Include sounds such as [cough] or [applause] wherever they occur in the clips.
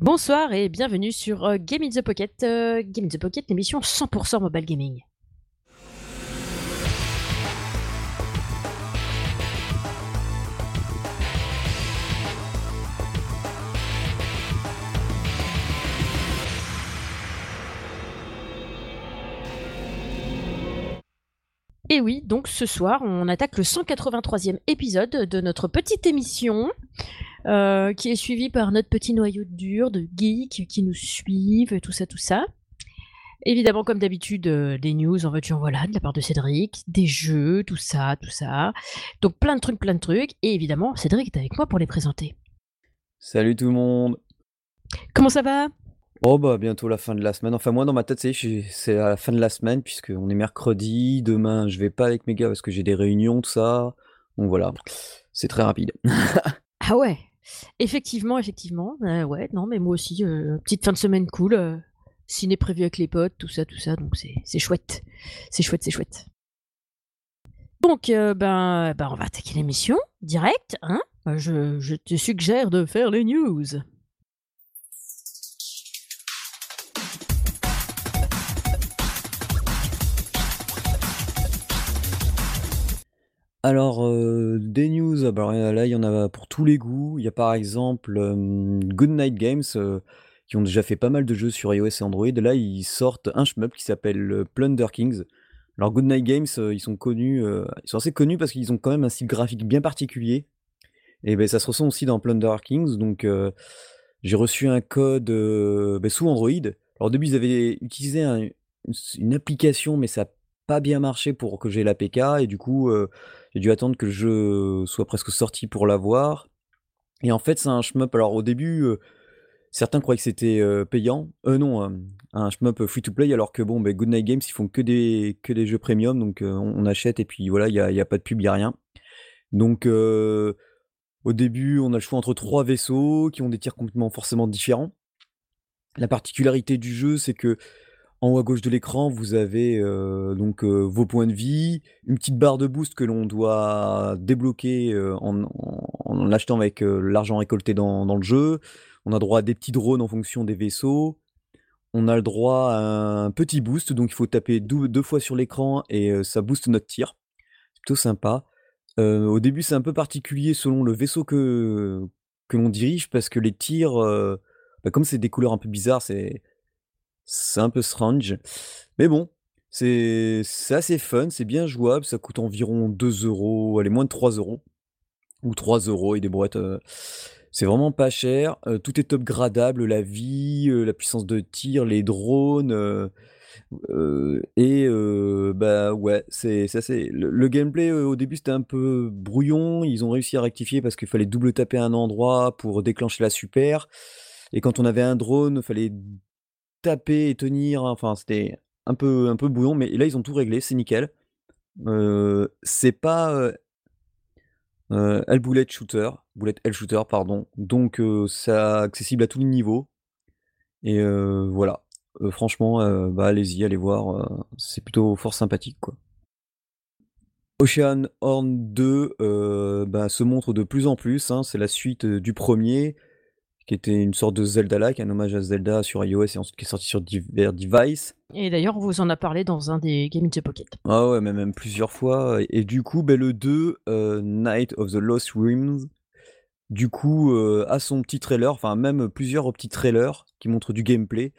Bonsoir et bienvenue sur euh, Game in the Pocket. euh, Game in the Pocket, l'émission 100% mobile gaming. Et oui, donc ce soir, on attaque le 183e épisode de notre petite émission, euh, qui est suivie par notre petit noyau dur de geeks qui nous suivent, tout ça, tout ça. Évidemment, comme d'habitude, euh, des news en voiture, voilà, de la part de Cédric, des jeux, tout ça, tout ça. Donc plein de trucs, plein de trucs. Et évidemment, Cédric est avec moi pour les présenter. Salut tout le monde. Comment ça va? Oh bah bientôt la fin de la semaine. Enfin moi dans ma tête c'est à la fin de la semaine puisque on est mercredi. Demain je vais pas avec mes gars parce que j'ai des réunions tout ça. Donc voilà, c'est très rapide. [laughs] Ah ouais, effectivement, effectivement. Euh, ouais, non, mais moi aussi, euh, petite fin de semaine cool. euh, ciné prévu avec les potes, tout ça, tout ça. Donc c'est chouette. C'est chouette, c'est chouette. Donc, euh, ben, ben, on va attaquer l'émission direct. Hein je, je te suggère de faire les news. Alors euh, des news, ah bah, là il y en a pour tous les goûts. Il y a par exemple Goodnight Games qui ont déjà fait pas mal de jeux sur iOS et Android. Là ils sortent un shmup qui s'appelle Plunder Kings. Alors Goodnight Games euh, ils sont connus, ils sont assez connus parce qu'ils ont quand même un style graphique bien particulier. Et ben ça se ressent aussi dans Plunder Kings. Donc j'ai reçu un code ben, sous Android. Alors au début ils avaient utilisé un- une, application mais ça n'a pas bien marché pour que j'ai l'APK et du coup j'ai dû attendre que le jeu soit presque sorti pour l'avoir. Et en fait c'est un shmup. Alors au début euh, certains croyaient que c'était euh, payant. Euh non, euh, un shmup free to play alors que bon ben, Goodnight Games ils font que des, jeux premium donc on, achète et puis voilà il n'y a, a pas de pub, il rien. Donc au début, on a le choix entre trois vaisseaux qui ont des tirs complètement forcément différents. La particularité du jeu, c'est que en haut à gauche de l'écran, vous avez euh, donc euh, vos points de vie, une petite barre de boost que l'on doit débloquer euh, en, l'achetant avec l'argent récolté dans, le jeu. On a droit à des petits drones en fonction des vaisseaux. On a le droit à un petit boost, donc il faut taper deux fois sur l'écran et ça booste notre tir. C'est plutôt sympa. Au début, c'est un peu particulier selon le vaisseau que l'on dirige parce que les tirs, bah, comme c'est des couleurs un peu bizarres, c'est c'est un peu strange. Mais bon, c'est assez fun, c'est bien jouable, ça coûte environ 2 €, allez, moins de 3 € ou 3 € et des brouettes, heu, c'est vraiment pas cher, heu, tout est top gradable, la vie, heu, la puissance de tir, les drones, et bah, ouais, c'est le le gameplay, au début, c'était un peu brouillon. Ils ont réussi à rectifier parce qu'il fallait double taper un endroit pour déclencher la super et quand on avait un drone, fallait taper et tenir, enfin, c'était un peu un peu brouillon, mais là, ils ont tout réglé, c'est nickel. C'est pas, heu, Hell Bullet Shooter, Bullet Hell Shooter, pardon, donc c'est accessible à tous les niveaux et voilà. Franchement, bah, allez-y, allez voir, c'est plutôt fort sympathique, quoi. Ocean Horn 2, heu, bah, se montre de plus en plus, hein. C'est la suite, du premier, qui était une sorte de Zelda-like, un hommage à Zelda sur iOS et ensuite qui est sorti sur divers devices. Et d'ailleurs, on vous en a parlé dans un des Game in the Pocket. Ah ouais, mais même plusieurs fois, et et du coup, beh, le 2, heu, Night of the Lost Realms, du coup, heu, a son petit trailer, enfin même plusieurs petits trailers qui montrent du gameplay.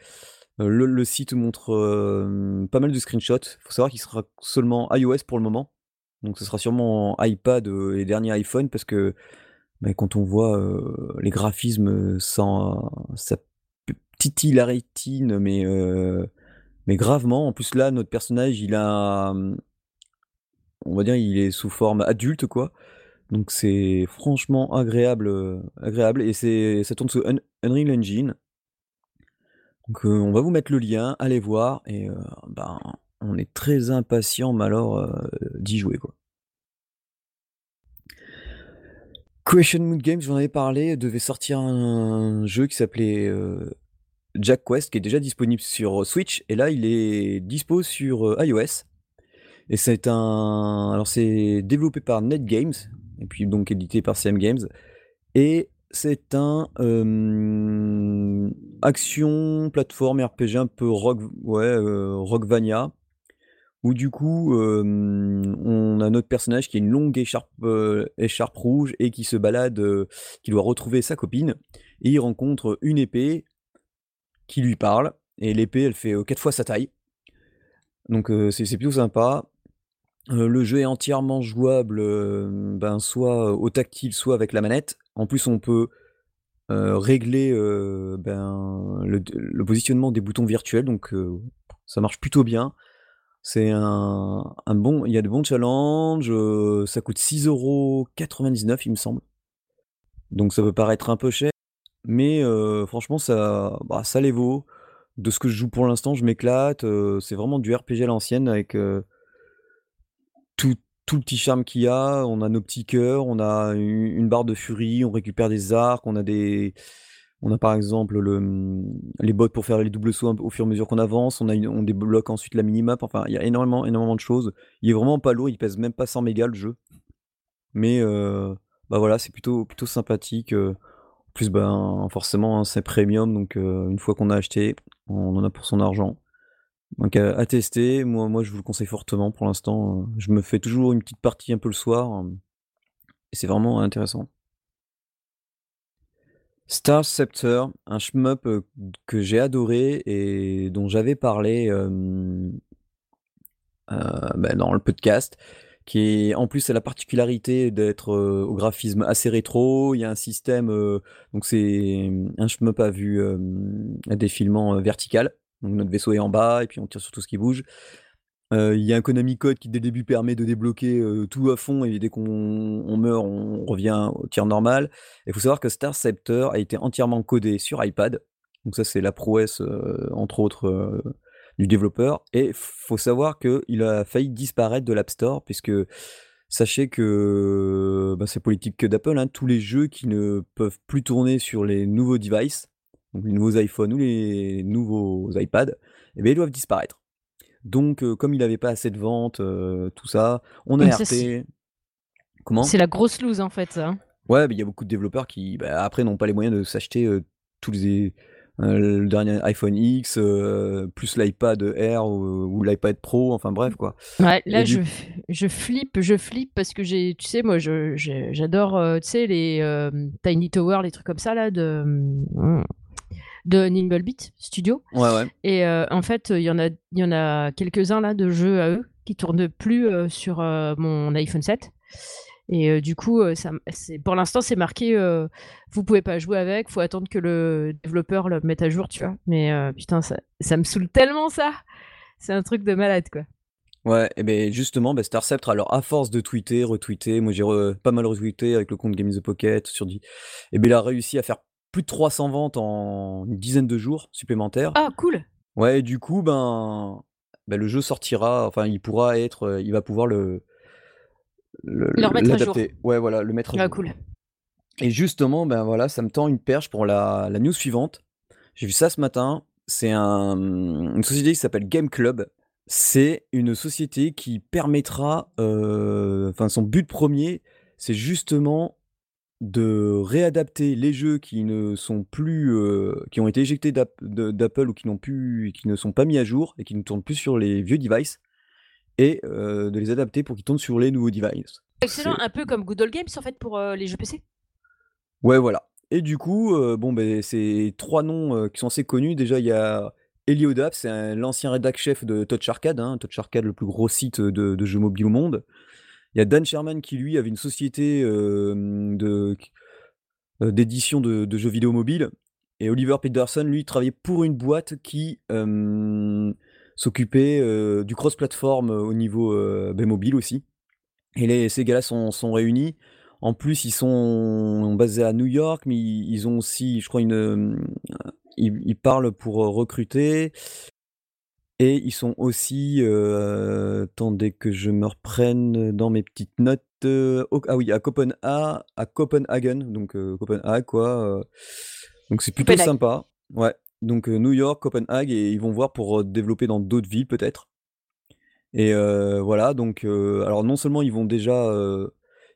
Heu, le le site montre, hem, pas mal de screenshots. Faut savoir qu'il sera seulement iOS pour le moment, donc ce sera sûrement iPad, heu, et dernier iPhone parce que, bah, quand on voit, les graphismes, sans ça p titille la mais mais gravement. En plus là, notre personnage, il a, mmh, on va dire, il est sous forme adulte, quoi, donc c'est franchement agréable, agréable et c'est ça tourne sous Un Unreal Engine. Donc, on va vous mettre le lien, allez voir et ben, on est très impatients, mais d'y jouer, quoi. Question Moon Games, j'en avais parlé, devait sortir un jeu qui s'appelait, heu, Jack Quest, qui est déjà disponible sur, Switch et là, il est dispo sur, heu, iOS. Et c'est un alors c'est développé par NetGames et puis donc édité par CM Games. Et c'est un, action, plateforme, RPG un peu rock ouais, Rockvania, où du coup, on a notre personnage qui a une longue écharpe, écharpe rouge et qui se balade, qui doit retrouver sa copine et il rencontre une épée qui lui parle et l'épée elle fait, 4 fois sa taille. Donc c'est plutôt sympa. Le jeu est entièrement jouable, ben, soit au tactile, soit avec la manette. En plus, on peut, régler, ben, le positionnement des boutons virtuels, donc ça marche plutôt bien. C'est un bon il y a de bons challenges, ça coûte 6,99 € il me semble. Donc ça peut paraître un peu cher, mais franchement ça, bah, ça les vaut. De ce que je joue pour l'instant, je m'éclate, c'est vraiment du RPG à l'ancienne avec, tout tout le petit charme qu'il y a. On a nos petits cœurs, on a une barre de furie, on récupère des arcs, on a des on a par exemple le, mmh, les bottes pour faire les doubles sauts au fur et à mesure qu'on avance, on débloque ensuite la minimap, enfin il y a énormément, énormément de choses. Il est vraiment pas lourd, il pèse même pas 100 mégas le jeu. Mais heu, bah, voilà, c'est plutôt plutôt sympathique, en plus, ben, forcément, hein, c'est premium donc heu, une fois qu'on a acheté, on en a pour son argent. Donc à à tester, moi moi je vous le conseille fortement pour l'instant, heu, je me fais toujours une petite partie un peu le soir, et c'est vraiment intéressant. Star Scepter, un shmup, que j'ai adoré et dont j'avais parlé, bah, dans le podcast, qui en plus a la particularité d'être, au graphisme assez rétro. Il y a un système, donc c'est, un shmup à vue, à défilement, vertical. Donc notre vaisseau est en bas et puis on tire sur tout ce qui bouge. Il y a un Konami code qui dès le début permet de débloquer, tout à fond et dès qu'on on meurt, on revient au tir normal. Il faut savoir que Star Scepter a été entièrement codé sur iPad. Donc ça, c'est la prouesse, entre autres, du développeur et f faut savoir qu'il a failli disparaître de l'App Store puisque sachez que, bah, c'est politique d'Apple, hein, tous les jeux qui ne peuvent plus tourner sur les nouveaux devices, les nouveaux iPhone ou les nouveaux iPad et beh, ils doivent disparaître. Donc comme il avait pas assez de ventes, tout ça, on a alerté comment? c'est la grosse loose en fait ça, hein. Ouais, mais il y a beaucoup de développeurs qui, bah, après n'ont pas les moyens de s'acheter, tous les le dernier iPhone X, plus l'iPad Air ou ou l'iPad Pro, enfin bref quoi Ouais, là je du f je flippe je flippe parce que j'ai tu sais, moi j'adore, tu sais les, Tiny Tower, les trucs comme ça là de, mmh, de Nimble Bit Studio Ouais, ouais. et heu, en fait, il y en a il y en a quelques-uns là de jeux à eux qui tournent plus, heu, sur, heu, mon iPhone 7 et du coup, ça c'est pour l'instant, c'est marqué, «Vous pouvez pas jouer avec, faut attendre que le développeur le mette à jour», tu vois? Mais putain ça ça me saoule tellement ça! C'est un truc de malade quoi. Ouais et beh, justement, bah, Star Scepter alors à force de tweeter, retweeter, moi j'ai re pas mal retweeté avec le compte Game in the Pocket sur di et beh, il a réussi à faire plus de 300 ventes en une dizaine de jours supplémentaires. Ah cool! Ouais et du coup, ben, bah, le jeu sortira, enfin il pourra être, heu, il va pouvoir le le Le remettre à jour. Ouais, voilà, le mettre à Ah jour cool. et justement, ben, voilà, ça me tend une perche pour la la news suivante. J'ai vu ça ce matin, c'est un, une société qui s'appelle Game Club. C'est une société qui permettra, heu, enfin son but 1er, c'est justement de réadapter les jeux qui ne sont plus, heu, qui ont été éjectés d'App de d'Apple ou qui n'ont plus qui ne sont pas mis à jour et qui ne tournent plus sur les vieux devices et heu, de les adapter pour qu'ils tournent sur les nouveaux devices. Excellent, C'est un peu comme Good Old Games en fait pour, heu, les jeux PC? Ouais, voilà et du coup, heu, bon, beh, c'est 3 noms, qui sont assez connus. Déjà, il y a Heliodapp, c'est un l'ancien rédac chef de Touch Arcade, hein, Touch Arcade, le plus gros site de de jeux mobiles au monde. Il y a Dan Sherman qui lui avait une société, heu, d'édition de jeux vidéo mobiles et Oliver Peterson, lui, travaillait pour une boîte qui, s'occupait, du cross platform, heu, au niveau, mobile aussi et ces gars-là sont réunis. En plus, ils sont basés à New York, mais ils ont aussi, je crois, une, ils parlent pour, recruter et ils sont aussi, heu, attendez que je me reprenne dans mes petites notes, au ah oui, à Copenha à Copenhagen, donc heu, Copenhague quoi, donc c'est plutôt Copenhague. sympa. Ouais, donc New York, Copenhague et ils vont voir pour, développer dans d'autres villes peut-être et voilà donc alors non seulement ils vont déjà,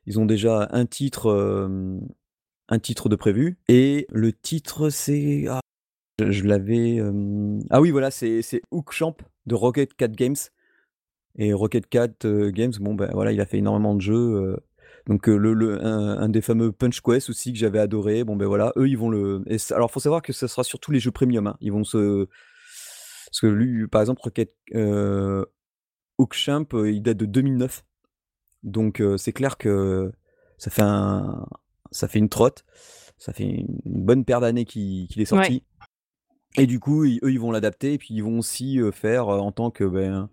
ils ont déjà un titre, un titre de prévu et le titre c'est ah Je l'avais, ah oui, voilà, c'est c'est Hook de Rocket Cat Games et Rocket Cat, Games, bon, ben, voilà, il a fait énormément de jeux, donc le le un des fameux Punch Quest aussi que j'avais adoré. Bon, ben, voilà, eux, ils vont le et alors faut savoir que ça sera sur tous les jeux premium, hein. Ils vont se parce que lui, par exemple, Rocket, heu, il date de 2009. Donc c'est clair que ça fait un ça fait une trotte. Ça fait une bonne paire d'années qu'il est sorti. Et du coup, eux, ils vont l'adapter et puis ils vont aussi faire en tant que ben,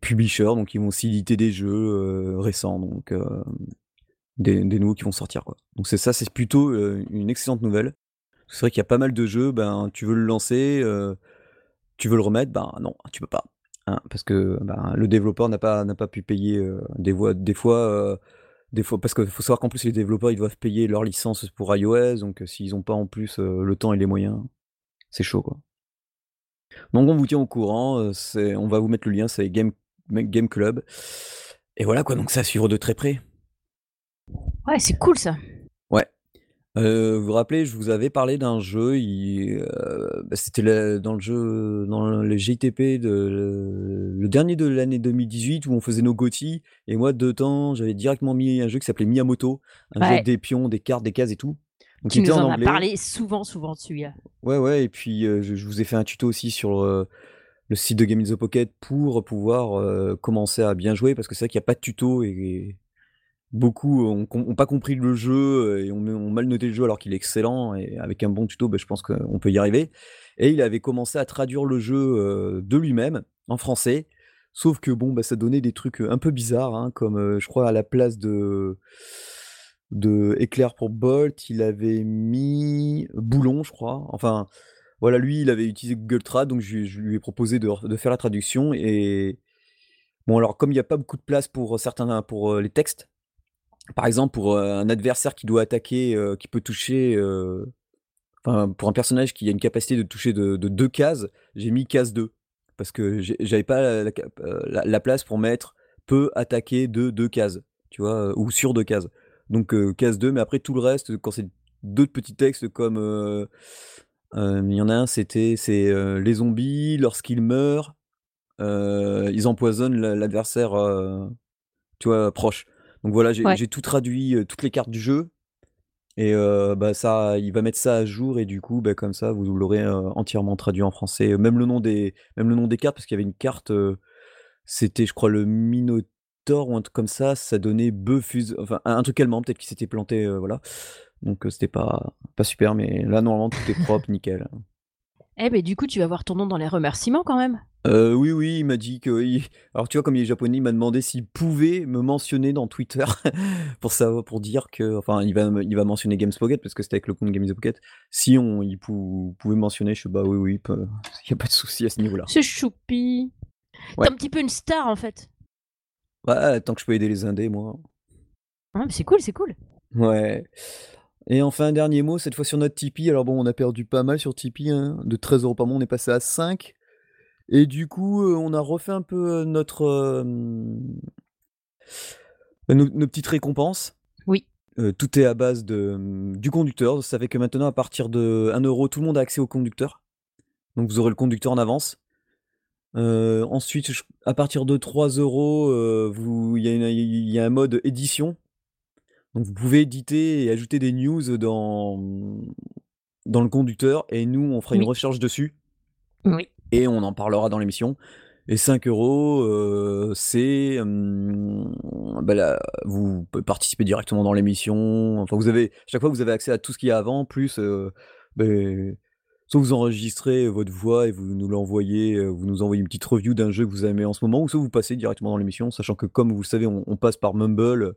publisher, donc ils vont aussi éditer des jeux récents, donc des, nouveaux qui vont sortir. Donc c'est ça, c'est plutôt une excellente nouvelle. C'est vrai qu'il y a pas mal de jeux, ben tu veux le lancer, tu veux le remettre, ben non, tu peux pas. Hein, parce que ben, le développeur n'a pas, pas pu payer des, voix, des fois. des fois, parce qu'il faut savoir qu'en plus les développeurs ils doivent payer leur licence pour iOS, donc s'ils n'ont pas en plus le temps et les moyens, c'est chaud quoi. Donc on vous tient au courant, euh, on va vous mettre le lien, c'est Game, Game Club. Et voilà quoi, donc ça à suivre de très près. Ouais, c'est cool ça. Ouais. Euh, vous vous rappelez, je vous avais parlé d'un jeu, euh, bah, c'était dans le jeu, dans le GTP, de, le dernier de l'année 2018 où on faisait nos GOTY. Et moi, de temps, j'avais directement mis un jeu qui s'appelait Miyamoto, un jeu avec des pions, des cartes, des cases et tout. Donc, tu nous en, as parlé souvent, souvent dessus. Ouais, ouais, et puis je, vous ai fait un tuto aussi sur le site de Game in the Pocket pour pouvoir commencer à bien jouer, parce que c'est vrai qu'il n'y a pas de tuto et, beaucoup n'ont pas compris le jeu et ont, mal noté le jeu alors qu'il est excellent, et avec un bon tuto, bah, je pense qu'on peut y arriver. Et il avait commencé à traduire le jeu de lui-même en français, sauf que bon, bah, ça donnait des trucs un peu bizarres, hein, comme je crois à la place de de Éclair pour Bolt, il avait mis Boulon, je crois. Enfin, voilà, lui, il avait utilisé Google donc je, lui ai proposé de, faire la traduction. Et bon, alors, comme il n'y a pas beaucoup de place pour certains, pour les textes, par exemple, pour un adversaire qui doit attaquer, qui peut toucher, enfin, pour un personnage qui a une capacité de toucher de, deux cases, j'ai mis case 2. Parce que j'avais pas la, place pour mettre peut attaquer de deux cases, tu vois, ou sur deux cases. Donc case 2, mais après tout le reste, quand c'est d'autres petits textes comme il y en a un, c'était c'est les zombies lorsqu'ils meurent, ils empoisonnent l'adversaire, tu vois, proche. Donc voilà, j'ai tout traduit, toutes les cartes du jeu et bah ça, il va mettre ça à jour et du coup, bah, comme ça, vous l'aurez entièrement traduit en français. Même le nom des, même le nom des cartes, parce qu'il y avait une carte, c'était, je crois, le Minotaur ou un truc comme ça, ça donnait bœuf, enfin un truc allemand peut-être qui s'était planté, voilà. Donc c'était pas pas super, mais là normalement tout est propre, nickel. Eh ben du coup tu vas voir ton nom dans les remerciements quand même. Euh, oui, oui, il m'a dit que alors tu vois comme il est japonais, il m'a demandé s'il pouvait me mentionner dans Twitter [laughs] pour ça pour dire que enfin il va il va mentionner Games Pocket parce que c'était avec le compte Games Pocket. Si on il pouvait mentionner, je sais bah oui oui, [laughs] il y a pas de souci à ce niveau-là. C'est choupi. T'es un petit peu une star en fait. Ouais, tant que je peux aider les indés, moi. Ah, c'est cool, c'est cool. Ouais. Et enfin, un dernier mot, cette fois sur notre Tipeee. Alors bon, on a perdu pas mal sur Tipeee, hein. de 13 euros par mois, on est passé à 5. Et du coup, euh, on a refait un peu euh, notre euh, nos, petites récompenses. Oui. tout est à base de, du conducteur. Ça fait que maintenant, à partir de 1 euro, tout le monde a accès au conducteur. Donc vous aurez le conducteur en avance ensuite, à partir de 3 euros, vous il y a un mode édition. Donc vous pouvez éditer et ajouter des news dans, dans le conducteur et nous, on fera une recherche dessus Oui. et on en parlera dans l'émission et 5 euros, c'est, bah, vous pouvez participer directement dans l'émission. Enfin, vous avez chaque fois, vous avez accès à tout ce qu'il y a avant, plus, beh soit vous enregistrez votre voix et vous nous l'envoyez, euh, vous nous envoyez une petite review d'un jeu que vous aimez en ce moment, ou soit vous passez directement dans l'émission, sachant que comme vous le savez, on, passe par Mumble,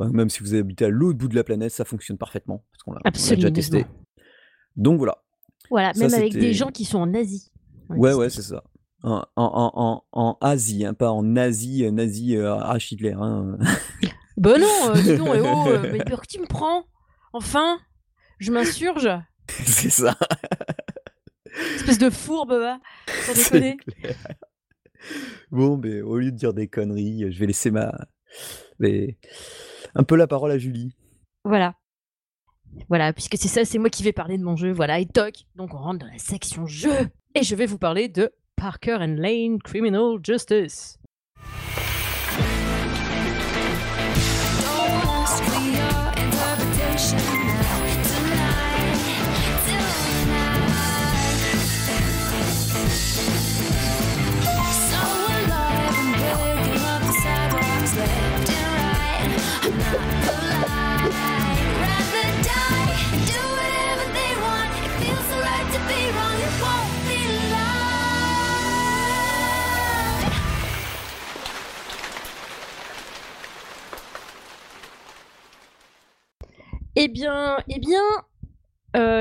ben, même si vous habitez à l'autre bout de la planète, ça fonctionne parfaiement, parce qu'on l'a déjà testé. Donc voilà. Voilà, même avec des gens qui sont en Asie. Ouais, ouais, c'est ça. En, en, en, Asie, hein, pas en Asie, euh, nazi euh, Hitler. Hein. [laughs] ben non, dis donc, [laughs] eh oh, mais que tu me prends? Enfin, je m'insurge? c'est ça. [laughs] Espèce de fourbe, va, sans déconner. Bon, mais au lieu de dire des conneries, je vais laisser ma. un peu la parole à Julie. Voilà. Voilà, puisque c'est ça, c'est moi qui vais parler de mon jeu. Voilà, et toc. Donc on rentre dans la section jeu. Et je vais vous parler de Parker and Lane Criminal Justice.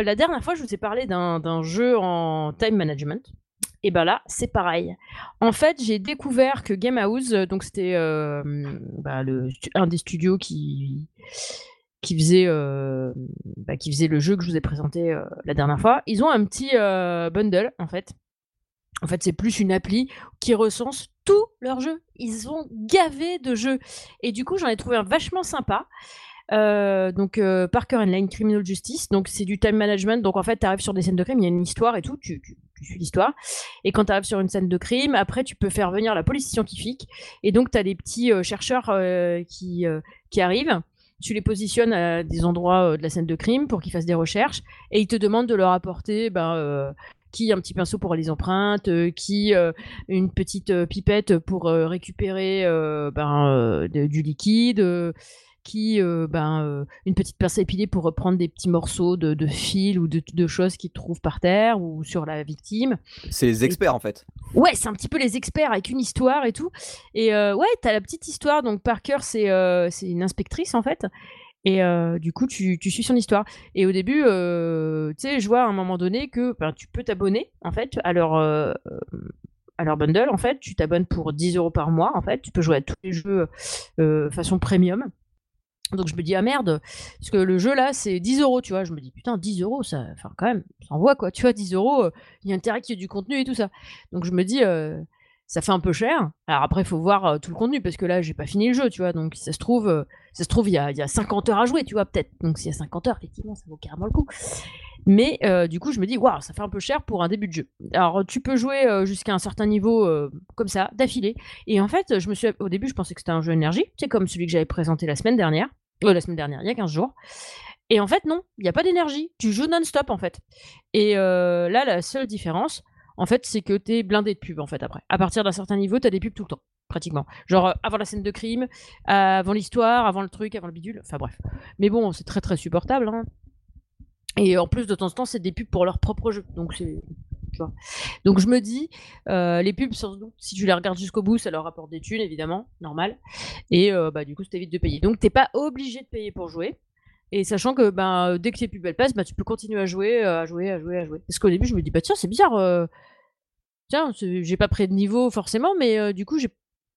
La dernière fois, je vous ai parlé d'un jeu en time management. Et ben là, c'est pareil. En fait, j'ai découvert que Gamehouse, donc c'était euh, bah, un des studios qui, qui, faisait, euh, bah, qui faisait le jeu que je vous ai présenté la dernière fois, ils ont un petit bundle, en fait. En fait, c'est plus une appli qui recense tous leurs jeux. Ils ont gavé de jeux. Et du coup, j'en ai trouvé un vachement sympa. Euh, donc euh, Parker and Lane Criminal Justice, donc c'est du time management. Donc en fait, tu arrives sur des scènes de crime, il y a une histoire et tout, tu, suis l'histoire. Et quand tu arrives sur une scène de crime, après tu peux faire venir la police scientifique. Et donc tu as des petits euh, chercheurs qui, qui arrivent. Tu les positionnes à des endroits de la scène de crime pour qu'ils fassent des recherches et ils te demandent de leur apporter ben, qui un petit pinceau pour les empreintes, qui une petite pipette pour récupérer ben, du liquide qui, euh, ben, euh, une petite pince épilée pour reprendre des petits morceaux de, de fil ou de, choses qu'ils trouvent par terre ou sur la victime. C'est les experts en fait. Ouais, c'est un petit peu les experts avec une histoire et tout. Et euh, ouais, t'as la petite histoire. Donc Parker, c'est c'est une inspectrice en fait. Et du coup, tu, tu, suis son histoire. Et au début, tu sais, je vois à un moment donné que ben, tu peux t'abonner en fait à leur à leur bundle, en fait, tu t'abonnes pour 10 euros par mois, en fait, tu peux jouer à tous les jeux façon premium. Donc je me dis, ah merde, parce que le jeu là, c'est 10 euros, tu vois. Je me dis, putain, 10 euros, ça, enfin, quand même, ça envoie quoi, tu vois, 10 euros, euh, il y a intérêt qu'il y ait du contenu et tout ça. Donc je me dis, euh, ça fait un peu cher. Alors après, il faut voir euh, tout le contenu, parce que là, j'ai pas fini le jeu, tu vois. Donc ça se trouve, ça se trouve, il y a, y a 50 heures à jouer, tu vois, peut-être. Donc s'il y a 50 heures, effectivement, ça vaut carrément le coup. Mais du coup, je me dis, waouh, ça fait un peu cher pour un début de jeu. Alors, tu peux jouer jusqu'à un certain niveau comme ça, d'affilée. Et en fait, je me suis, au début, je pensais que c'était un jeu énergie, c'est comme celui que j'avais présenté la semaine dernière. Euh, la semaine dernière, il y a 15 jours. Et en fait, non, il n'y a pas d'énergie. Tu joues non-stop, en fait. Et euh, là, la seule différence, en fait, c'est que tu es blindé de pubs, en fait, après. À partir d'un certain niveau, tu as des pubs tout le temps, pratiquement. Genre, euh, avant la scène de crime, avant l'histoire, avant le truc, avant le bidule. Enfin, bref. Mais bon, c'est très, très supportable. Hein. Et en plus, de temps en temps, c'est des pubs pour leur propre jeu. Donc, c'est donc je me dis, euh, les pubs, si tu les regardes jusqu'au bout, ça leur rapporte des thunes, évidemment, normal. Et euh, bah, du coup, ça t'évite de payer. Donc t'es pas obligé de payer pour jouer. Et sachant que ben, dès que tes pubs elles passent, bah, tu peux continuer à jouer, euh, à jouer, à jouer, à jouer. Parce qu'au début, je me dis, bah tiens, c'est bizarre. Tiens, j'ai pas pris de niveau forcément, mais du coup, j'ai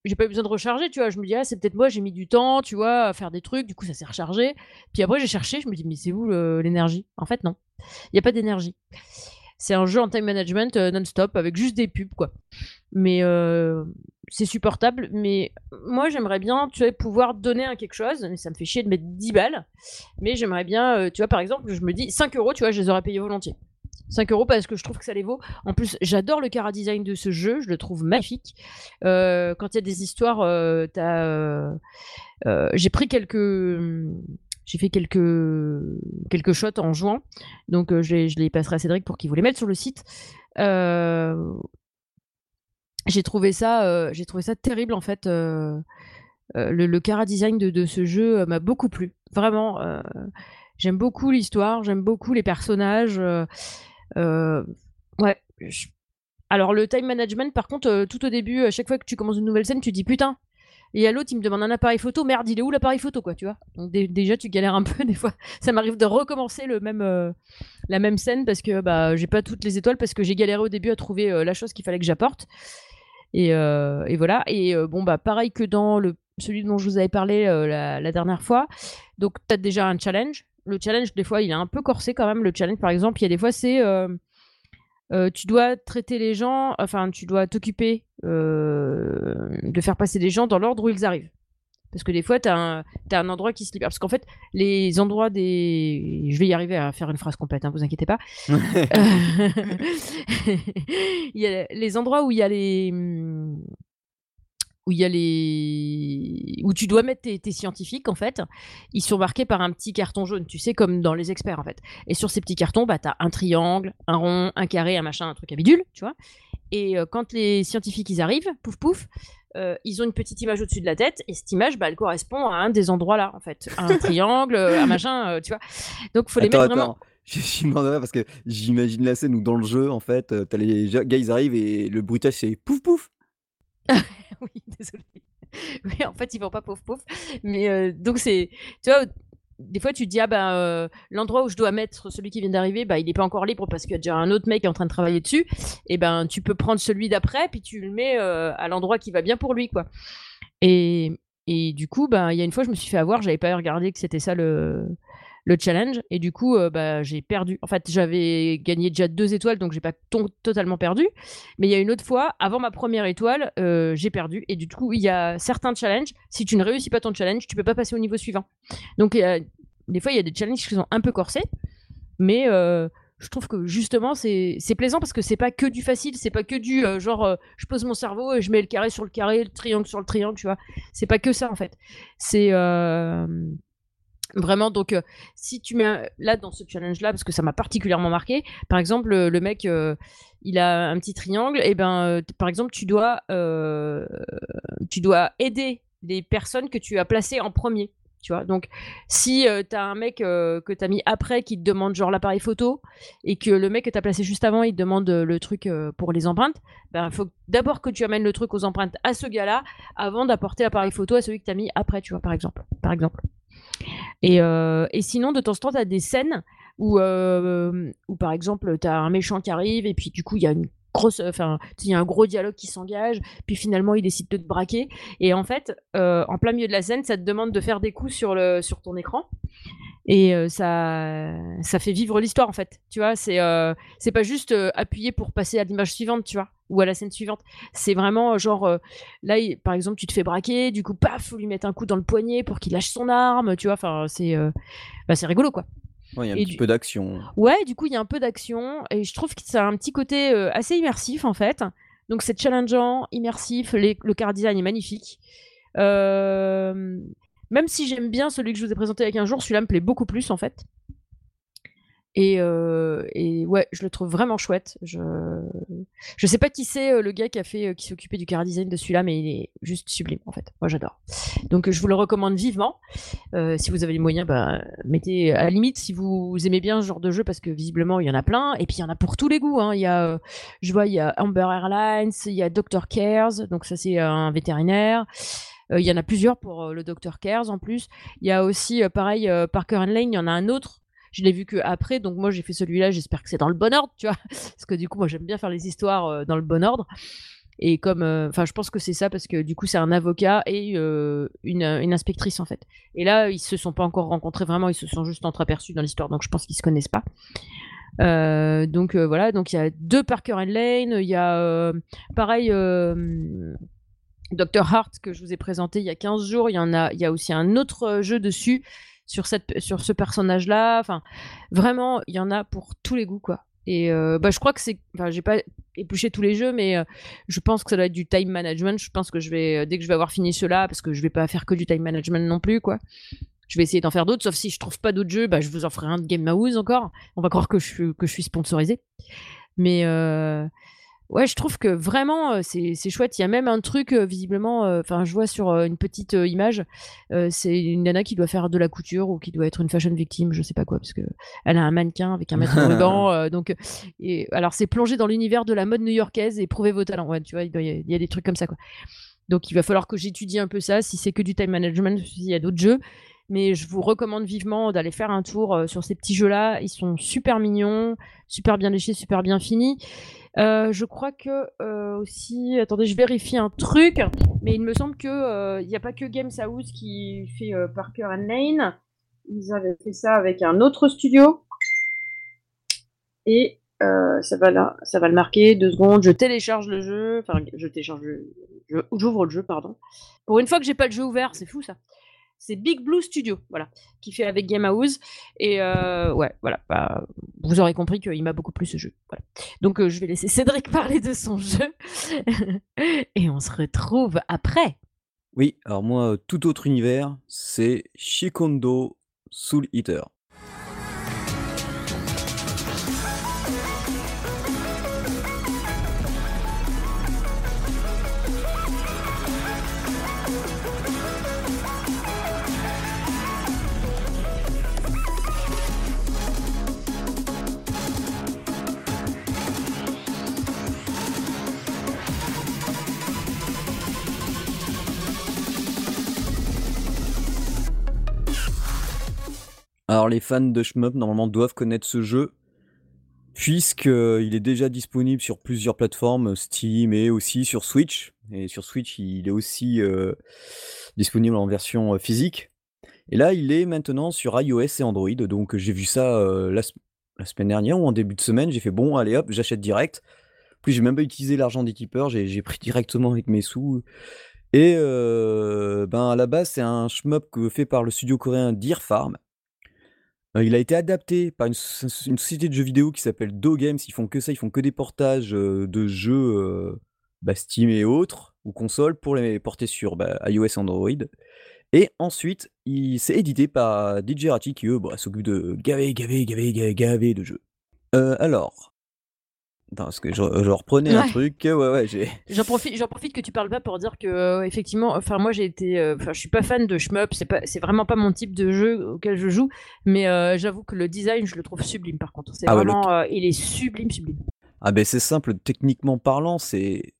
j'ai pas eu besoin de recharger, tu vois. Je me dis, ah, c'est peut-être moi, j'ai mis du temps, tu vois, à faire des trucs, du coup, ça s'est rechargé. Puis après, j'ai cherché, je me dis, mais c'est où l'énergie? En fait, non. Il n'y a pas d'énergie. C'est un jeu en time management euh, non-stop avec juste des pubs, quoi. Mais euh, c'est supportable. Mais moi, j'aimerais bien, tu vois, pouvoir donner un quelque chose. Mais ça me fait chier de mettre 10 balles. Mais j'aimerais bien, euh, tu vois, par exemple, je me dis 5 euros, tu vois, je les aurais payés volontiers. 5 euros parce que je trouve que ça les vaut. En plus, j'adore le cara design de ce jeu, je le trouve magnifique. quand il y a des histoires, j'ai pris quelques j'ai fait quelques, quelques shots en juin. Donc, euh, je, les passerai à Cédric pour qu'il vous les mette sur le site. Euh, j'ai trouvé ça, euh, j'ai trouvé ça terrible en fait. le, le cara design de, ce jeu m'a beaucoup plu. Vraiment, j'aime beaucoup l'histoire, j'aime beaucoup les personnages. Ouais. Alors le time management, par contre, tout au début, à chaque fois que tu commences une nouvelle scène, tu dis putain, et à l'autre, il me demande un appareil photo. Merde, il est où l'appareil photo, quoi, tu vois? Donc déjà, tu galères un [laughs] peu des fois. Ça m'arrive de recommencer le même, euh, la même scène parce que bah, j'ai pas toutes les étoiles parce que j'ai galéré au début à trouver euh, la chose qu'il fallait que j'apporte. Et, euh, voilà. Et bon, bah pareil que dans le, celui dont je vous avais parlé la, la, dernière fois. Donc, tu as déjà un challenge. Le challenge, des fois, il est un peu corsé quand même. Le challenge, par exemple, il y a des fois, c'est euh, tu dois traiter les gens, enfin, tu dois t'occuper euh, de faire passer les gens dans l'ordre où ils arrivent. Parce que des fois, tu as, un, un endroit qui se libère. Parce qu'en fait, les endroits des. Je vais y arriver à faire une phrase complète, hein, vous inquiétez pas. [laughs] [laughs] il y a les endroits où il y a les. Où il y a les. Où tu dois mettre tes, scientifiques, en fait, ils sont marqués par un petit carton jaune, tu sais, comme dans les experts, en fait. Et sur ces petits cartons, bah, tu as un triangle, un rond, un carré, un machin, un truc à bidule, tu vois. Et euh, quand les scientifiques, ils arrivent, pouf pouf, euh, ils ont une petite image au-dessus de la tête et cette image, bah, elle correspond à un des endroits là, en fait, un triangle, [laughs] un machin, euh, tu vois. Donc faut les mettre vraiment. Je suis mort parce que j'imagine la scène où dans le jeu, en fait, t'as les gars, ils arrivent et le bruitage c'est pouf pouf. [laughs] [laughs] oui, désolé. Oui, en fait, ils vont pas pouf pouf. Mais donc c'est, tu vois, des fois tu te dis ah ben euh, l'endroit où je dois mettre celui qui vient d'arriver bah il n'est pas encore libre parce qu'il y a déjà un autre mec qui est en train de travailler dessus et ben tu peux prendre celui d'après puis tu le mets euh, à l'endroit qui va bien pour lui quoi et, et du coup ben il y a une fois je me suis fait avoir j'avais pas regardé que c'était ça le le challenge. Et du coup euh, bah, j'ai perdu. En fait j'avais gagné déjà deux étoiles donc j'ai pas totalement perdu. Mais il y a une autre fois avant ma première étoile j'ai perdu. Et du coup il y a certains challenges. Si tu ne réussis pas ton challenge tu peux pas passer au niveau suivant. Donc des fois il y a des challenges qui sont un peu corsés. Mais je trouve que justement c'est plaisant parce que c'est pas que du facile, c'est pas que du genre je pose mon cerveau et je mets le carré sur le carré, le triangle sur le triangle, tu vois. C'est pas que ça en fait. C'est Vraiment, donc si tu mets là dans ce challenge-là, parce que ça m'a particulièrement marqué, par exemple, le, mec, il a un petit triangle, et ben, par exemple, tu dois, tu dois aider les personnes que tu as placées en premier. Tu vois, donc si tu as un mec que tu as mis après qui te demande genre l'appareil photo et que le mec que tu as placé juste avant il te demande le truc pour les empreintes, ben il faut d'abord que tu amènes le truc aux empreintes à ce gars-là avant d'apporter l'appareil photo à celui que tu as mis après, tu vois, par exemple. Par exemple. Et, euh, et sinon, de temps en temps, tu as des scènes où, euh, par exemple, tu as un méchant qui arrive et puis du coup, il y a une grosse enfin il y a un gros dialogue qui s'engage puis finalement il décide de te braquer. Et en fait euh, en plein milieu de la scène ça te demande de faire des coups sur ton écran et ça ça fait vivre l'histoire en fait tu vois c'est c'est pas juste appuyer pour passer à l'image suivante tu vois ou à la scène suivante. C'est vraiment genre, euh, là, par exemple, tu te fais braquer, du coup, paf, faut lui mettre un coup dans le poignet pour qu'il lâche son arme, tu vois, enfin, c'est euh, bah, c'est rigolo, quoi. il y a un petit peu d'action. Ouais, du coup, il y a un peu d'action, et je trouve que ça a un petit côté euh, assez immersif, en fait. Donc, c'est challengeant, immersif, le car design est magnifique. Même si j'aime bien celui que je vous ai présenté avec un jour, celui-là me plaît beaucoup plus, en fait. Et, euh, et, ouais, je le trouve vraiment chouette. Je je sais pas qui c'est euh, le gars qui a fait, euh, qui s'est occupé du car design de celui-là, mais il est juste sublime en fait. Moi, j'adore. Donc, je vous le recommande vivement. si vous avez les moyens, bah, mettez à la limite si vous aimez bien ce genre de jeu, parce que visiblement il y en a plein. Et puis il y en a pour tous les goûts. Hein. Il y a, je vois, il y a Amber Airlines, il y a Dr Cares, donc ça c'est un vétérinaire. Il y en a plusieurs pour le Dr Cares en plus. Il y a aussi, pareil, Parker and Lane. Il y en a un autre je l'ai vu que après, donc moi j'ai fait celui-là. J'espère que c'est dans le bon ordre, tu vois, [laughs] parce que du coup moi j'aime bien faire les histoires euh, dans le bon ordre. Et comme, euh, enfin, je pense que c'est ça parce que du coup c'est un avocat et euh, une, une, inspectrice en fait. Et là ils se sont pas encore rencontrés vraiment, ils se sont juste entreaperçus dans l'histoire, donc je pense qu'ils se connaissent pas. donc voilà, donc il y a deux Parker and Lane, il y a pareil Dr. Hart que je vous ai présenté il y a 15 jours, il y en a, il y a aussi un autre jeu dessus sur, cette, sur ce personnage-là. Enfin, vraiment, il y en a pour tous les goûts, quoi. Et euh, bah, je crois que c'est. Enfin, j'ai pas épluché tous les jeux, mais euh, je pense que ça doit être du time management. Je pense que je vais, euh, dès que je vais avoir fini cela, parce que je vais pas faire que du time management non plus, quoi. Je vais essayer d'en faire d'autres, sauf si je trouve pas d'autres jeux, bah, je vous en ferai un de Game Mouse encore. On va croire que je, que je suis sponsorisé. Mais Ouais, je trouve que vraiment, c'est chouette. Il y a même un truc, visiblement, enfin, je vois sur une petite image, c'est une nana qui doit faire de la couture ou qui doit être une fashion victime, je sais pas quoi, parce que elle a un mannequin avec un mètre [laughs] de ruban. donc, et, alors, c'est plongé dans l'univers de la mode new-yorkaise et prouver vos talents. Ouais, tu vois, il, y a, des trucs comme ça, quoi. Donc, il va falloir que j'étudie un peu ça, si c'est que du time management, s'il y a d'autres jeux. Mais je vous recommande vivement d'aller faire un tour sur ces petits jeux-là. Ils sont super mignons, super bien léchés, super bien finis. Euh, je crois que euh, aussi, attendez, je vérifie un truc, mais il me semble que il euh, n'y a pas que Games House qui fait Parker and Lane. Ils avaient fait ça avec un autre studio. Et ça va le marquer. Deux secondes, je télécharge le jeu. Enfin, je télécharge, j'ouvre le jeu, pardon. Pour une fois que j'ai pas le jeu ouvert, c'est fou ça. C'est Big Blue Studio, voilà, qui fait avec Game House. Et euh, ouais, voilà, bah, vous aurez compris qu'il m'a beaucoup plu ce jeu. Donc euh, je vais laisser Cédric [laughs] parler de son jeu. [laughs] et on se retrouve après. Oui, alors moi, tout autre univers, c'est Shikondo Soul Eater. Alors les fans de shmup normalement doivent connaître ce jeu, puisqu'il est déjà disponible sur plusieurs plateformes, Steam et aussi sur Switch. Et sur Switch, il est aussi euh, disponible en version euh, physique. Et là, il est maintenant sur iOS et Android. Donc j'ai vu ça euh, la, semaine dernière ou en début de semaine. J'ai fait bon, allez hop, j'achète direct. Puis j'ai même pas utilisé l'argent des tipeurs, j'ai pris directement avec mes sous. Et ben à la base, c'est un shmup fait par le studio coréen Deer Farm. Euh, il a été adapté par une société de jeux vidéo qui s'appelle Do Games. Ils font que ça, ils font que des portages, de jeux, bah, Steam et autres, ou consoles pour les porter sur, bah, iOS et Android. Et ensuite, il c'est édité par DJ qui eux, bah, s'occupent de gaver, gaver, gaver, gaver, de jeux. Euh, alors parce que je, reprenais un truc. Ouais, ouais, j'ai. [laughs] J'en profite, j'en profite que tu parles pas pour dire que euh, effectivement, enfin moi j'ai été, euh, enfin je suis pas fan de shmup, c'est pas, c'est vraiment pas mon type de jeu auquel je joue, mais euh, j'avoue que le design je le trouve sublime par contre. C'est ah vraiment, il est sublime, sublime. Ah ben c'est simple, techniquement parlant, c'est,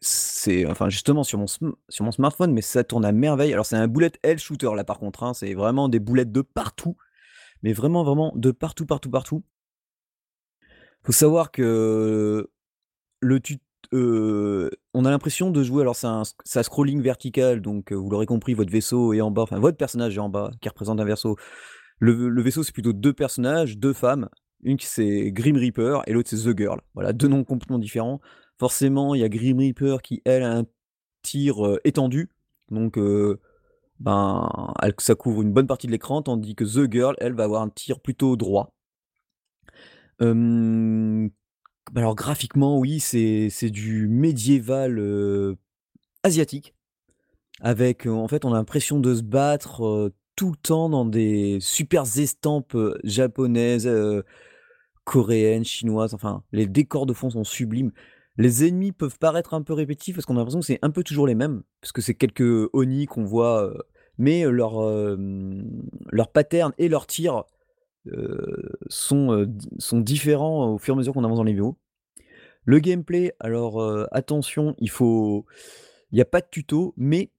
c'est, enfin justement sur mon sur mon smartphone, mais ça tourne à merveille. Alors c'est un bullet hell shooter là par contre, hein, c'est vraiment des boulettes de partout, mais vraiment vraiment de partout, partout, partout. Faut savoir que le on a l'impression de jouer alors c'est un scrolling vertical donc vous l'aurez compris, votre vaisseau est en bas, enfin votre personnage est en bas, qui représente un vaisseau. Le vaisseau, c'est plutôt deux personnages, deux femmes, une qui c'est Grim Reaper et l'autre c'est The Girl. Voilà, deux noms complètement différents. Forcément, il y a Grim Reaper qui elle a un tir, étendu, donc ben, ça couvre une bonne partie de l'écran, tandis que The Girl, elle, va avoir un tir plutôt droit. Bah, alors graphiquement, oui, c'est du médiéval, asiatique. Avec, en fait, on a l'impression de se battre, tout le temps dans des super estampes, japonaises, coréennes, chinoises, enfin, les décors de fond sont sublimes. Les ennemis peuvent paraître un peu répétitifs parce qu'on a l'impression que c'est un peu toujours les mêmes, parce que c'est quelques Oni qu'on voit, mais leur, leur pattern et leur tir sont, sont différents au fur et à mesure qu'on avance dans les vidéos. Le gameplay, alors attention, il faut il n'y a pas de tuto, mais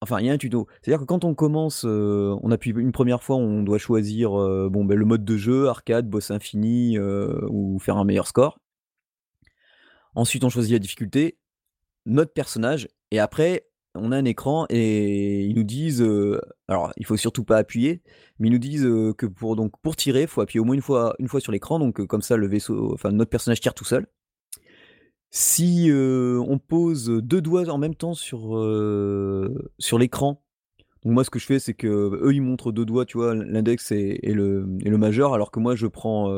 enfin il y a un tuto. C'est-à-dire que quand on commence, on appuie une première fois, on doit choisir bon, ben, le mode de jeu, arcade, boss infini ou faire un meilleur score. Ensuite, on choisit la difficulté, notre personnage, et après, on a un écran et ils nous disent, alors il faut surtout pas appuyer, mais ils nous disent que pour, donc, pour tirer, faut appuyer au moins une fois, sur l'écran, donc comme ça le vaisseau, enfin notre personnage tire tout seul. Si on pose deux doigts en même temps sur, l'écran, moi ce que je fais c'est que eux ils montrent deux doigts, tu vois, l'index et, le, et le majeur, alors que moi je prends,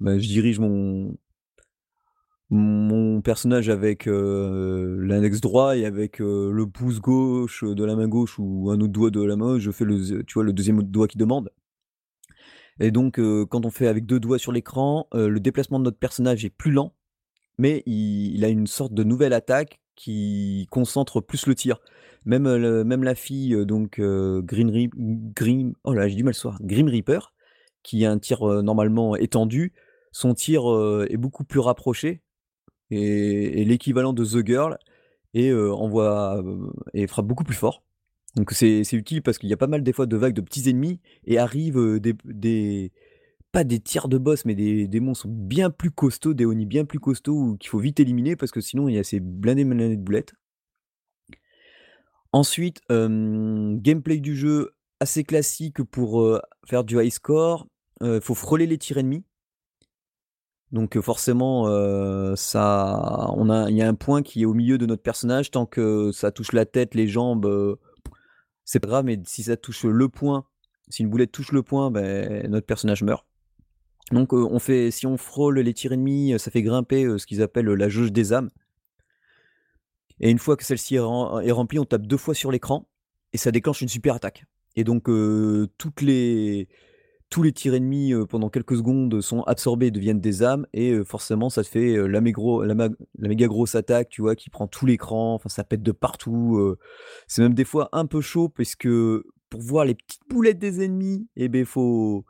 bah, je dirige mon, mon personnage avec l'index droit et avec le pouce gauche de la main gauche ou un autre doigt de la main, je fais le, tu vois, le deuxième doigt qui demande. Et donc, quand on fait avec deux doigts sur l'écran, le déplacement de notre personnage est plus lent, mais il, a une sorte de nouvelle attaque qui concentre plus le tir. Même, la fille, donc Green, Green, oh Grim Reaper, qui a un tir normalement étendu, son tir est beaucoup plus rapproché, et, l'équivalent de The Girl et envoie et frappe beaucoup plus fort. Donc c'est utile parce qu'il y a pas mal des fois de vagues de petits ennemis et arrivent des, pas des tirs de boss mais des, des monstres bien plus costauds, des Oni bien plus costauds qu'il faut vite éliminer parce que sinon il y a ces blindés blindés de boulettes. Ensuite, gameplay du jeu assez classique pour faire du high score. Il faut frôler les tirs ennemis. Donc forcément, ça on il y a un point qui est au milieu de notre personnage, tant que ça touche la tête, les jambes, c'est pas grave, mais si ça touche le point, si une boulette touche le point, ben notre personnage meurt. Donc on fait si on frôle les tirs ennemis, ça fait grimper, ce qu'ils appellent, la jauge des âmes. Et une fois que celle-ci est remplie, on tape deux fois sur l'écran et ça déclenche une super attaque. Et donc toutes les tous les tirs ennemis pendant quelques secondes sont absorbés et deviennent des âmes et forcément ça te fait la, méga grosse attaque, tu vois, qui prend tout l'écran, enfin ça pète de partout. c'est même des fois un peu chaud parce que pour voir les petites boulettes des ennemis, et eh ben faut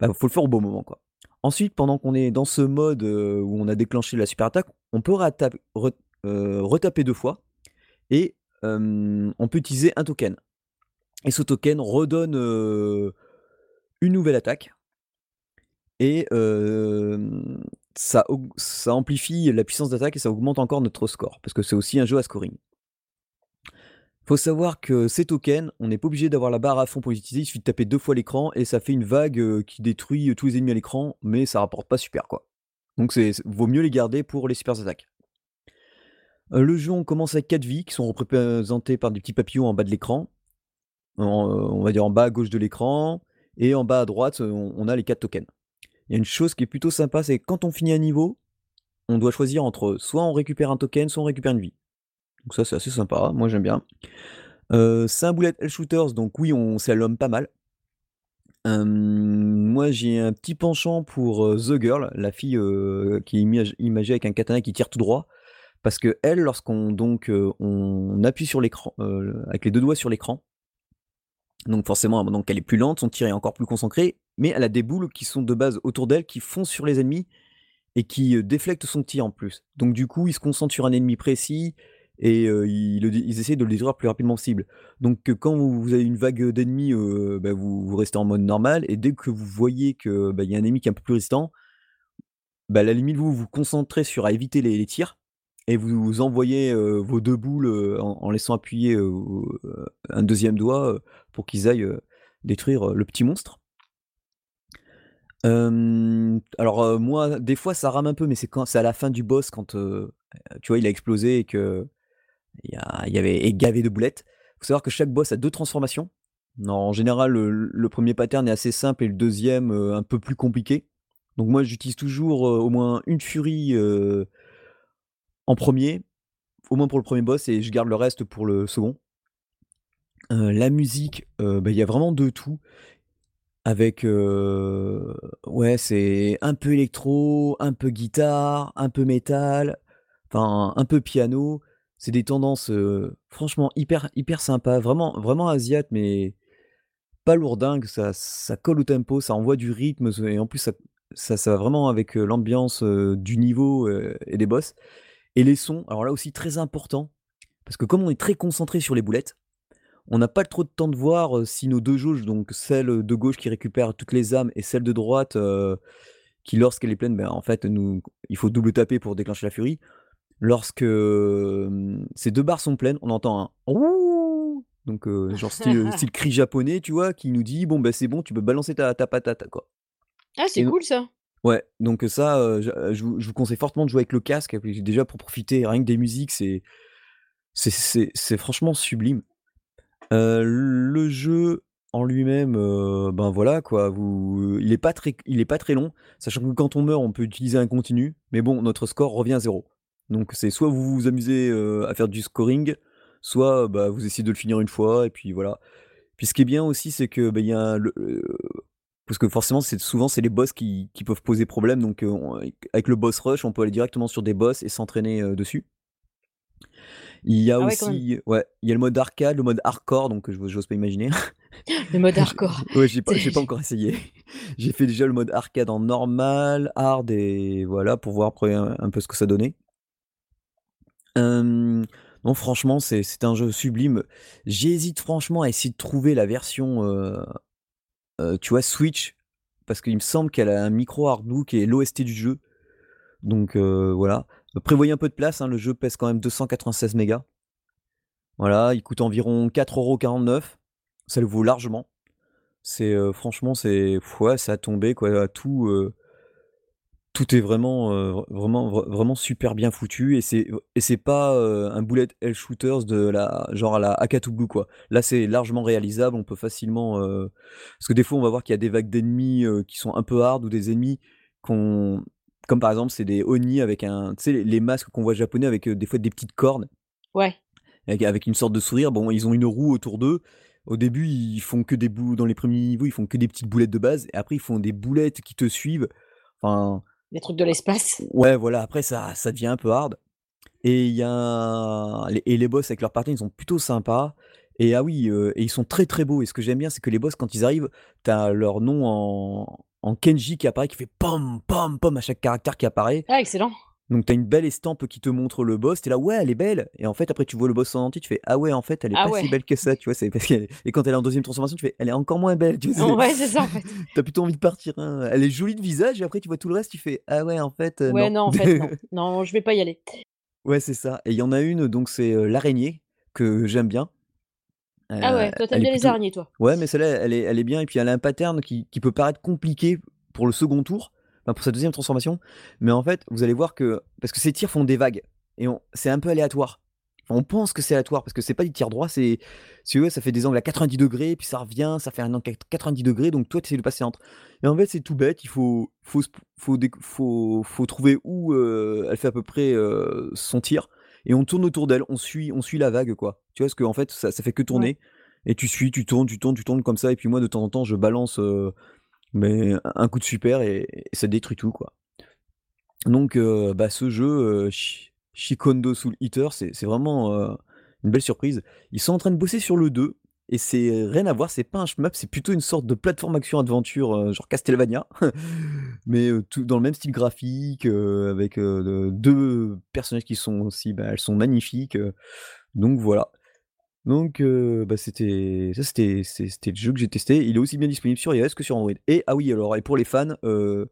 bah, faut le faire au bon moment quoi. Ensuite, pendant qu'on est dans ce mode où on a déclenché la super attaque, on peut retaper deux fois et on peut utiliser un token. Et ce token redonne une nouvelle attaque. Et ça, amplifie la puissance d'attaque et ça augmente encore notre score, parce que c'est aussi un jeu à scoring. Faut savoir que ces tokens, on n'est pas obligé d'avoir la barre à fond pour les utiliser, il suffit de taper deux fois l'écran et ça fait une vague qui détruit tous les ennemis à l'écran, mais ça rapporte pas super quoi. Donc c'est vaut mieux les garder pour les super attaques. le jeu, on commence avec 4 vies qui sont représentées par des petits papillons en bas de l'écran. On va dire en bas à gauche de l'écran. Et en bas à droite, on, a les 4 tokens. Il y a une chose qui est plutôt sympa, c'est quand on finit un niveau, on doit choisir entre soit on récupère un token, soit on récupère une vie. Donc ça c'est assez sympa, moi j'aime bien. c'est un bullet hell shooters, donc oui on l'homme pas mal. moi j'ai un petit penchant pour The Girl, la fille qui est imagée avec un katana qui tire tout droit. Parce que elle, lorsqu'on appuie sur l'écran, avec les deux doigts sur l'écran, donc forcément, donc elle est plus lente, son tir est encore plus concentré, mais elle a des boules qui sont de base autour d'elle, qui foncent sur les ennemis et qui déflectent son tir en plus. Donc du coup, il se concentre sur un ennemi précis et ils, essaient de le détruire plus rapidement possible. Donc quand vous, avez une vague d'ennemis, bah, vous, restez en mode normal et dès que vous voyez qu'il bah, y a un ennemi qui est un peu plus résistant, bah, à la limite vous vous concentrez sur à éviter les tirs et vous envoyez vos deux boules en, laissant appuyer un deuxième doigt pour qu'ils aillent détruire le petit monstre. alors moi, des fois ça rame un peu, mais c'est à la fin du boss quand tu vois il a explosé et que il y, avait gavé de boulettes. Faut savoir que chaque boss a deux transformations. en général, le, premier pattern est assez simple et le deuxième un peu plus compliqué. Donc moi j'utilise toujours au moins une furie en premier, au moins pour le premier boss, et je garde le reste pour le second. la musique, bah, il y a vraiment de tout. Avec, ouais, c'est un peu électro, un peu guitare, un peu métal, enfin un peu piano. C'est des tendances, franchement hyper hyper sympa, vraiment vraiment mais pas lourdingue, ça ça colle au tempo, ça envoie du rythme, et en plus ça ça va vraiment avec, l'ambiance, du niveau, et des boss. Et les sons, alors là aussi très important, parce que comme on est très concentré sur les boulettes, on n'a pas trop de temps de voir si nos deux jauges, donc celle de gauche qui récupère toutes les âmes et celle de droite qui, lorsqu'elle est pleine, ben, en fait, nous, il faut double taper pour déclencher la furie. Lorsque ces deux barres sont pleines, on entend un Ouh donc genre [laughs] style, cri japonais, tu vois, qui nous dit bon ben c'est bon, tu peux balancer ta, ta patate quoi. Ah c'est cool ça. Ouais, donc ça, je vous conseille fortement de jouer avec le casque, déjà pour profiter rien que des musiques, c'est c'est franchement sublime. le jeu en lui-même, ben voilà quoi, vous il est pas très il est pas très long, sachant que quand on meurt, on peut utiliser un continu, mais bon, notre score revient à 0. Donc c'est soit vous vous amusez, à faire du scoring, soit, bah, vous essayez de le finir une fois et puis voilà. Puis ce qui est bien aussi, c'est que, bah, y a le parce que forcément, c'est souvent c'est les boss qui, peuvent poser problème. Donc avec le boss rush, on peut aller directement sur des boss et s'entraîner dessus. Il y a ah aussi, ouais, il y a le mode arcade, le mode hardcore, donc je n'ose pas imaginer. [laughs] Le mode [laughs] hardcore. ouais, j'ai pas, pas encore essayé. [laughs] J'ai fait déjà le mode arcade en normal, hard et voilà pour voir après un, peu ce que ça donnait. non, franchement, c'est un jeu sublime. J'hésite franchement à essayer de trouver la version tu vois, Switch, parce qu'il me semble qu'elle a un micro hardbook et l'OST du jeu. Donc voilà. Prévoyez un peu de place, hein, le jeu pèse quand même 296 mégas. Voilà, il coûte environ 4,49€. Ça le vaut largement. C'est franchement, c'est ouais, ça a tombé quoi, tout tout est vraiment, heu, vraiment vraiment super bien foutu et c'est et c'est pas, heu, un bullet hell shooters de la genre à la Akatu Blue quoi. Là, c'est largement réalisable, on peut facilement, heu parce que des fois, on va voir qu'il y a des vagues d'ennemis, qui sont un peu hard ou des ennemis qu'on comme par exemple, c'est des Oni avec un tu sais les les masques qu'on voit japonais avec, des fois des petites cornes Ouais. avec avec une sorte de sourire. Bon, ils ont une roue autour d'eux. Au début, ils font que des boules dans les premiers niveaux, ils font que des petites boulettes de base et après ils font des boulettes qui te suivent. Enfin Les trucs de l'espace. [laughs] ouais, voilà, après ça ça devient un peu hard et y a les et les boss avec leurs patterns, ils sont plutôt sympas et ah oui, heu et ils sont très, très beaux et ce que j'aime bien, c'est que les boss quand ils arrivent, tu as leur nom en en kanji qui apparaît, qui fait pom, pom, pom à chaque caractère qui apparaît. Ah excellent. Donc tu as une belle estampe qui te montre le boss, tu es là: «Ouais, elle est belle» et en fait, après tu vois le boss en entier, tu fais: «Ah ouais, en fait, elle est Ah pas si belle que ça», tu vois? C'est parce qu'elle et quand elle est en 2e transformation, tu fais: «Elle est encore moins belle», tu vois? Ouais, c'est ça en fait. [laughs] C'est tu as plutôt envie de partir, hein. Elle est jolie de visage et après tu vois tout le reste, tu fais: «Ah ouais, en fait, heu, Ouais, non». non, en fait, non. [laughs] Non, je vais pas y aller. Ouais, c'est ça et il y en a une donc c'est, heu, l'araignée que j'aime bien. Ah Heu, ouais, toi, tu aimes elle est bien les plutôt araignées, toi? ouais, mais celle-là, elle est elle est bien et puis elle a un pattern qui qui peut paraître compliqué pour le 2nd tour, enfin pour sa 2e transformation, mais en fait, vous allez voir que parce que ses tirs font des vagues et c'est un peu aléatoire. Enfin, on pense que c'est aléatoire parce que c'est pas des tirs droits, c'est si veux, ça fait des angles à 90° puis ça revient, ça fait un angle à 90° donc toi, tu essaies de passer entre et en fait, c'est tout bête, il faut faut trouver où, heu, elle fait à peu près, heu, son tir et on tourne autour d'elle, on suit on suit la vague, quoi. Tu vois? Parce qu'en fait, ça ça fait que Ouais. tourner et tu suis, tu tournes, tu tournes, tu tournes comme ça et puis moi, de temps en temps, je balance, heu, mais un coup de super et ça détruit tout, quoi. Donc heu, bah, ce jeu, heu, Shi Shikondo Soul Eater, c'est vraiment, heu, une belle surprise. Ils sont en train de bosser sur le 2 et c'est rien à voir, c'est pas un shmup, c'est plutôt une sorte de plateforme action aventure, genre Castlevania, [laughs] mais tout dans le même style graphique, avec, heu, de 2 personnages qui sont aussi, bah, elles sont magnifiques, donc voilà. Donc heu, bah, c'était ça, c'était c'était le jeu que j'ai testé. Il est aussi bien disponible sur iOS que sur Android et ah oui, alors et pour les fans, heu,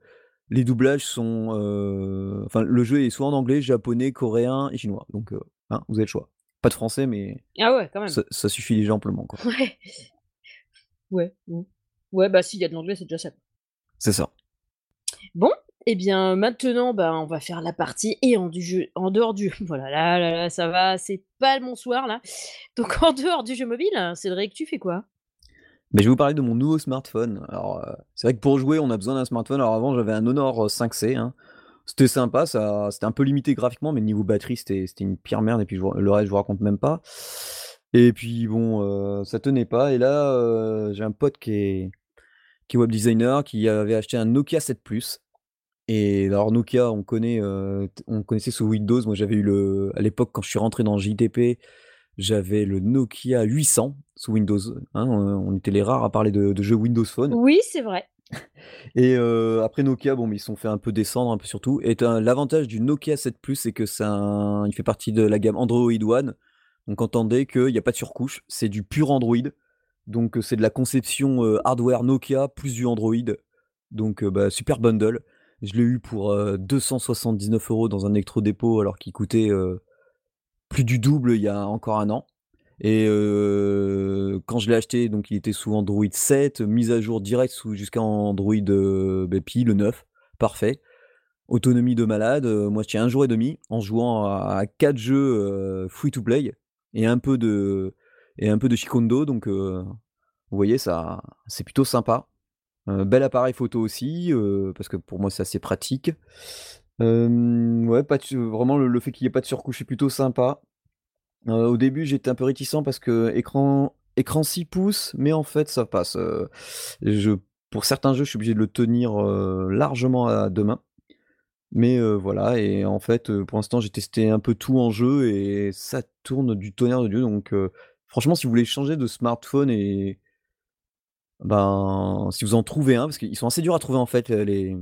les doublages sont, heu, enfin, le jeu est soit en anglais, japonais, coréen et chinois, donc heu, hein, vous avez le choix. Pas de français, mais Ah ouais, quand même. ça ça suffit déjà amplement, quoi. Ouais. Ouais, mmh. Ouais, bah, s'il y a de l'anglais, c'est déjà ça. C'est ça. Bon et bien, maintenant, bah, on va faire la partie et en du jeu dehors du [laughs] oh là là là ça va, c'est pas mon soir, là. Donc en dehors du jeu mobile, Cédric, tu fais quoi? Beh, je vais vous parler de mon nouveau smartphone. Alors, heu, c'est vrai que pour jouer, on a besoin d'un smartphone. Alors avant, j'avais un Honor 5C, hein. C'était sympa, ça c'était un peu limité graphiquement, mais niveau batterie, c'était une pire merde et puis le reste, je vous raconte même pas et puis bon, heu, ça tenait pas et là, j'ai un pote qui est qui web designer, qui avait acheté un Nokia 7 Plus et alors Nokia, on connaît, heu, t on connaissait sous Windows. Moi, j'avais eu le à l'époque, quand je suis rentré dans JDP, j'avais le Nokia 800 sous Windows, hein, on était les rares à parler de de jeux Windows Phone Oui, c'est vrai. [laughs] et heu, après Nokia, bon, beh, ils se sont fait un peu descendre, un peu sur tout et as l'avantage du Nokia 7 Plus, c'est que un il fait partie de la gamme Android One, donc entendez qu'il y a pas de surcouche, c'est du pur Android, donc c'est de la conception, hardware Nokia plus du Android, donc bah, super bundle. Je l'ai eu pour, heu, 279 € dans un électro-dépôt alors qu'il coûtait, heu, plus du double il y a encore 1 an et heu, quand je l'ai acheté, donc il était sous Android 7, mise à jour directe sous jusqu'à Android, beh, Pie, le 9, parfait. Autonomie de malade, moi je tiens 1 jour et demi en jouant à à 4 jeux, free to play et un peu de et un peu de Shikondo donc vous voyez ça c'est plutôt sympa. Bel appareil photo aussi, heu, parce que pour moi c'est assez pratique. Ouais, pas vraiment le fait qu'il y ait pas de surcouche est plutôt sympa. Heu, au début, j'étais un peu réticent parce qu'écran écran 6 pouces, mais en fait ça passe, heu, je pour certains jeux, je suis obligé de le tenir, largement à 2 mains, mais voilà et en fait, pour l'instant, j'ai testé un peu tout en jeu et ça tourne du tonnerre de Dieu donc franchement, si vous voulez changer de smartphone et ben, si vous en trouvez un, parce qu'ils sont assez durs à trouver en fait, les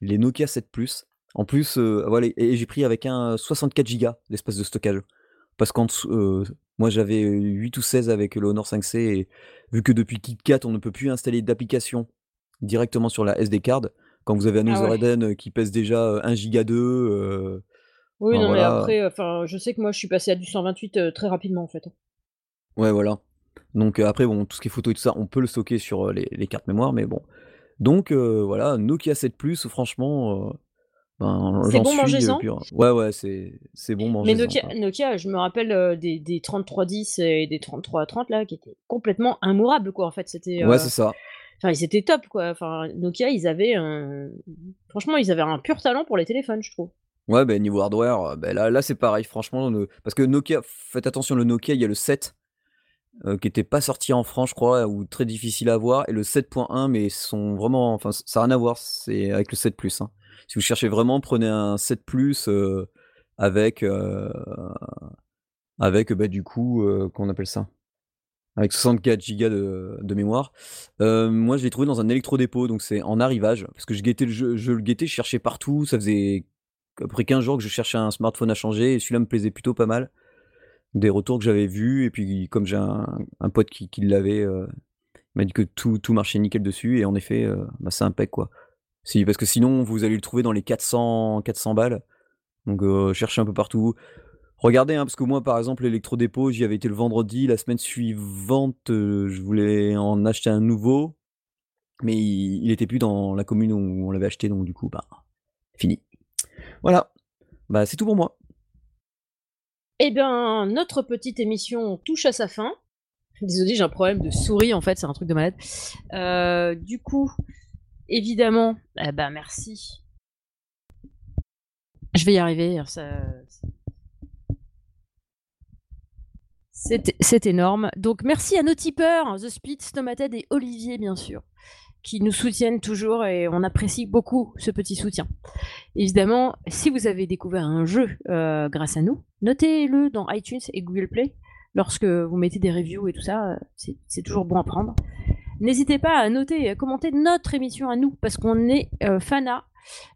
les Nokia 7 Plus. En plus, voilà et j'ai pris avec un 64 gigas d'espace de stockage parce qu'en heu, moi j'avais 8 ou 16 avec le Honor 5C et vu que depuis KitKat, on ne peut plus installer d'application directement sur la SD card, quand vous avez un Ah ouais. Eden qui pèse déjà, heu, 1 giga 2, heu, Oui, enfin non, mais après, je sais que moi, je suis passée à du 128, heu, très rapidement, en fait, hein. Ouais, voilà. Donc heu, après bon, tout ce qui est photo et tout ça, on peut le stocker sur, heu, les les cartes mémoire, mais bon. Donc heu, voilà, Nokia 7 Plus franchement, Ben, C'est j'en bon pur ouais, ouais, c'est c'est bon Mais Nokia. Nokia, je me rappelle, des des 3310 et des 3330 là, qui étaient complètement immourables, quoi. En fait, c'était, Ouais, c'est ça. enfin, ils étaient top, quoi. Enfin, Nokia, ils avaient un franchement, ils avaient un pur talent pour les téléphones, je trouve. Ouais, beh, niveau hardware, beh, là là, c'est pareil, franchement, parce que Nokia faites attention, le Nokia, il y a le 7, heu, qui était pas sorti en France, je crois, ou très difficile à avoir et le 7.1, mais sont vraiment enfin, ça a rien à voir, c'est avec le 7 plus, hein. Si vous cherchez vraiment, prenez un 7 plus, heu, avec, heu, avec, bah, du coup, heu, comment on appelle ça? Avec 64 gigas de de mémoire. Moi, je l'ai trouvé dans un électrodépôt, donc c'est en arrivage, parce que je guettais le je le guettais, je cherchais partout, ça faisait à peu près 15 jours que je cherchais un smartphone à changer et celui-là me plaisait plutôt pas mal. Des retours que j'avais vus et puis comme j'ai un pote qui l'avait, heu, il m'a dit que tout tout marchait nickel dessus et en effet, heu, bah, c'est impec, quoi. Si parce que sinon vous allez le trouver dans les 400-400 balles, donc heu, cherchez un peu partout. Regardez, hein, parce que moi, par exemple, l'électrodépôt, j'y avais été le vendredi, la semaine suivante, heu, je voulais en acheter un nouveau, mais il il était plus dans la commune où on l'avait acheté, donc du coup, bah, fini. Voilà, bah, c'est tout pour moi. Eh ben, notre petite émission touche à sa fin. Désolée, j'ai un problème de souris, en fait, c'est un truc de malade. Heu, du coup, évidemment, eh bah, merci. Je vais y arriver, ça c'est c'est énorme. Donc merci à nos tipeurs, The Split, Stomated et Olivier, bien sûr, qui nous soutiennent toujours et on apprécie beaucoup ce petit soutien. Évidemment, si vous avez découvert un jeu, heu, grâce à nous, notez-le dans iTunes et Google Play. Lorsque vous mettez des reviews et tout ça, heu, c'est toujours bon à prendre. N'hésitez pas à noter et à commenter notre émission à nous, parce qu'on est, heu, fanat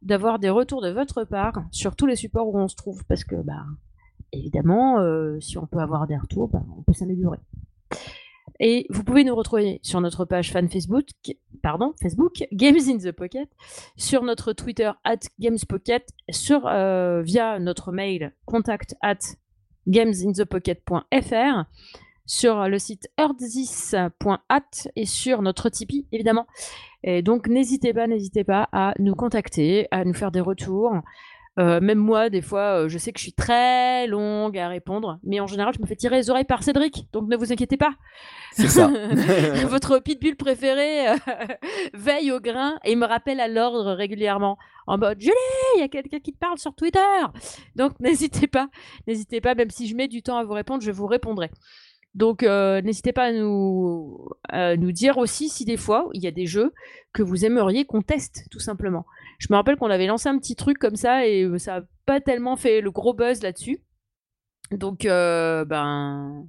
d'avoir des retours de votre part sur tous les supports où on se trouve, parce que, bah, évidemment, heu, si on peut avoir des retours, bah, on peut s'améliorer. Et vous pouvez nous retrouver sur notre page fan Facebook pardon, Facebook, [laughs] Games in the Pocket, sur notre Twitter @gamespocket, sur, heu, via notre mail contact@gamesinthepocket.fr, sur le site earthzis.at et sur notre Tipeee, évidemment. Et donc n'hésitez pas, n'hésitez pas à nous contacter, à nous faire des retours. Heu, même moi, des fois, heu, je sais que je suis très longue à répondre, mais en général, je me fais tirer les oreilles par Cédric, donc ne vous inquiétez pas. C'est ça. [laughs] Votre pitbull préféré, heu, [laughs] veille au grain et me rappelle à l'ordre régulièrement en mode: «Julie, il y a quelqu'un qui te parle sur Twitter!» donc [laughs] n'hésitez pas, n'hésitez pas, même si je mets du temps à vous répondre, je vous répondrai. Donc heu, n'hésitez pas à nous dire aussi si des fois, il y a des jeux que vous aimeriez qu'on teste, tout simplement. Je me rappelle qu'on avait lancé un petit truc comme ça et heu, ça a pas tellement fait le gros buzz là-dessus. Donc heu, ben,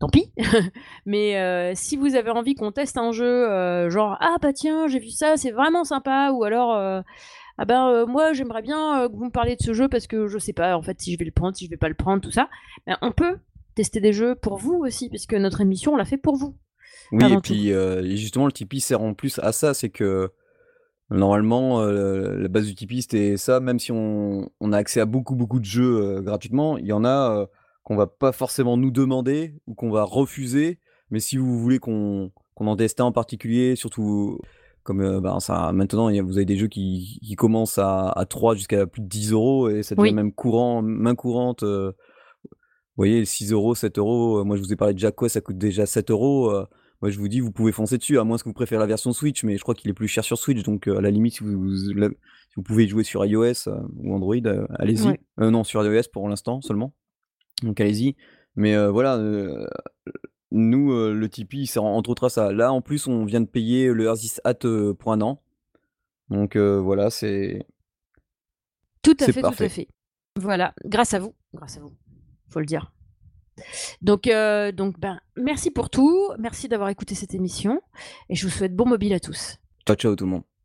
tant pis. [laughs] Mais si vous avez envie qu'on teste un jeu, genre: «Ah bah tiens, j'ai vu ça, c'est vraiment sympa» ou alors, «Ah ben, moi j'aimerais bien, que vous me parliez de ce jeu parce que je sais pas en fait si je vais le prendre, si je vais pas le prendre», tout ça. Ben, on peut tester des jeux pour vous aussi, puisque notre émission, on l'a fait pour vous, Oui et puis, et justement le Tipeee sert en plus à ça, c'est que normalement, heu, la base du Tipeee, c'était ça, même si on on a accès à beaucoup, beaucoup de jeux, heu, gratuitement, il y en a, qu'on va pas forcément nous demander ou qu'on va refuser. Mais si vous voulez qu'on qu'on en teste un en particulier, surtout comme, ben, ça maintenant, vous avez des jeux qui qui commencent à à 3 jusqu'à plus de 10 € et ça devient Oui. même courant, main courante, voyez 6 €, 7 €, heu, moi je vous ai parlé de ouais, ça coûte déjà 7 €, heu, moi je vous dis: «Vous pouvez foncer dessus», à moins que vous préférez la version Switch, mais je crois qu'il est plus cher sur Switch, donc heu, à la limite si vous si vous pouvez jouer sur iOS, ou Android, allez-y. Ouais. Non sur iOS pour l'instant seulement, donc allez-y. Mais voilà, nous, le Tipeee, il sert entre autres à ça. Là, en plus, on vient de payer le Earthis Hat, pour 1 an, donc voilà, c'est Tout à c'est fait, tout à fait. Voilà, grâce à vous, grâce à vous, faut le dire. Donc heu, donc ben, merci pour tout, merci d'avoir écouté cette émission et je vous souhaite bon mobile à tous. Ciao, ciao tout le monde.